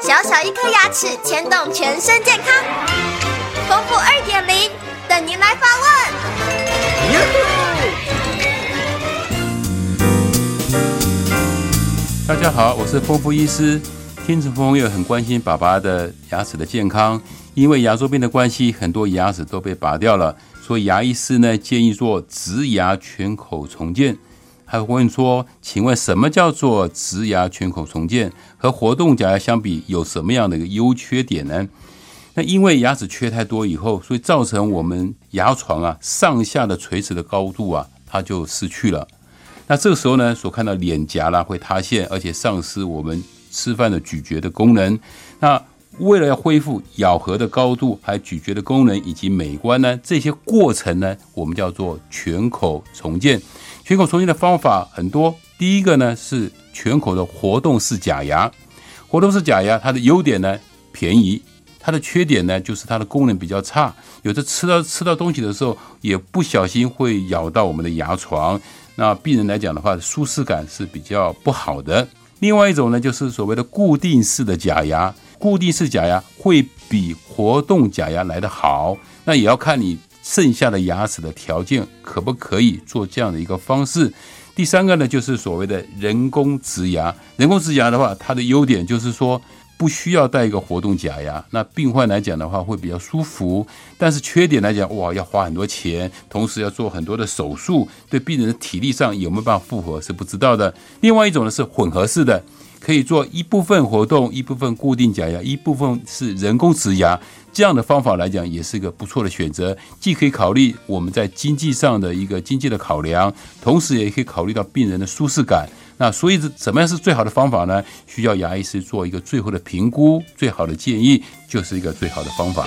小小一颗牙齿牵动全身健康，丰富二点零等您来发问。大家好，我是丰富医师。听众朋友很关心爸爸的牙齿的健康，因为牙周病的关系，很多牙齿都被拔掉了，所以牙医师呢建议做植牙全口重建。还问说，请问什么叫做植牙全口重建？和活动假牙相比，有什么样的一个优缺点呢？那因为牙齿缺太多以后，所以造成我们牙床啊上下的垂直的高度啊，它就失去了。那这个时候呢，所看到脸颊啦会塌陷，而且丧失我们吃饭的咀嚼的功能。那为了要恢复咬合的高度，还咀嚼的功能以及美观呢，这些过程呢，我们叫做全口重建。全口重建的方法很多，第一个呢是全口的活动式假牙。活动式假牙它的优点呢便宜，它的缺点呢就是它的功能比较差，有的吃到吃到东西的时候也不小心会咬到我们的牙床。那病人来讲的话，舒适感是比较不好的。另外一种呢就是所谓的固定式的假牙，固定式假牙会比活动假牙来得好，那也要看你。剩下的牙齿的条件可不可以做这样的一个方式？第三个呢，就是所谓的人工植牙。人工植牙的话，它的优点就是说不需要戴一个活动假牙，那病患来讲的话会比较舒服。但是缺点来讲，哇，要花很多钱，同时要做很多的手术，对病人的体力上有没有办法复合是不知道的。另外一种呢是混合式的。可以做一部分活动，一部分固定假牙，一部分是人工植牙，这样的方法来讲也是一个不错的选择。既可以考虑我们在经济上的一个经济的考量，同时也可以考虑到病人的舒适感。那所以怎么样是最好的方法呢？需要牙医师做一个最后的评估，最好的建议就是一个最好的方法。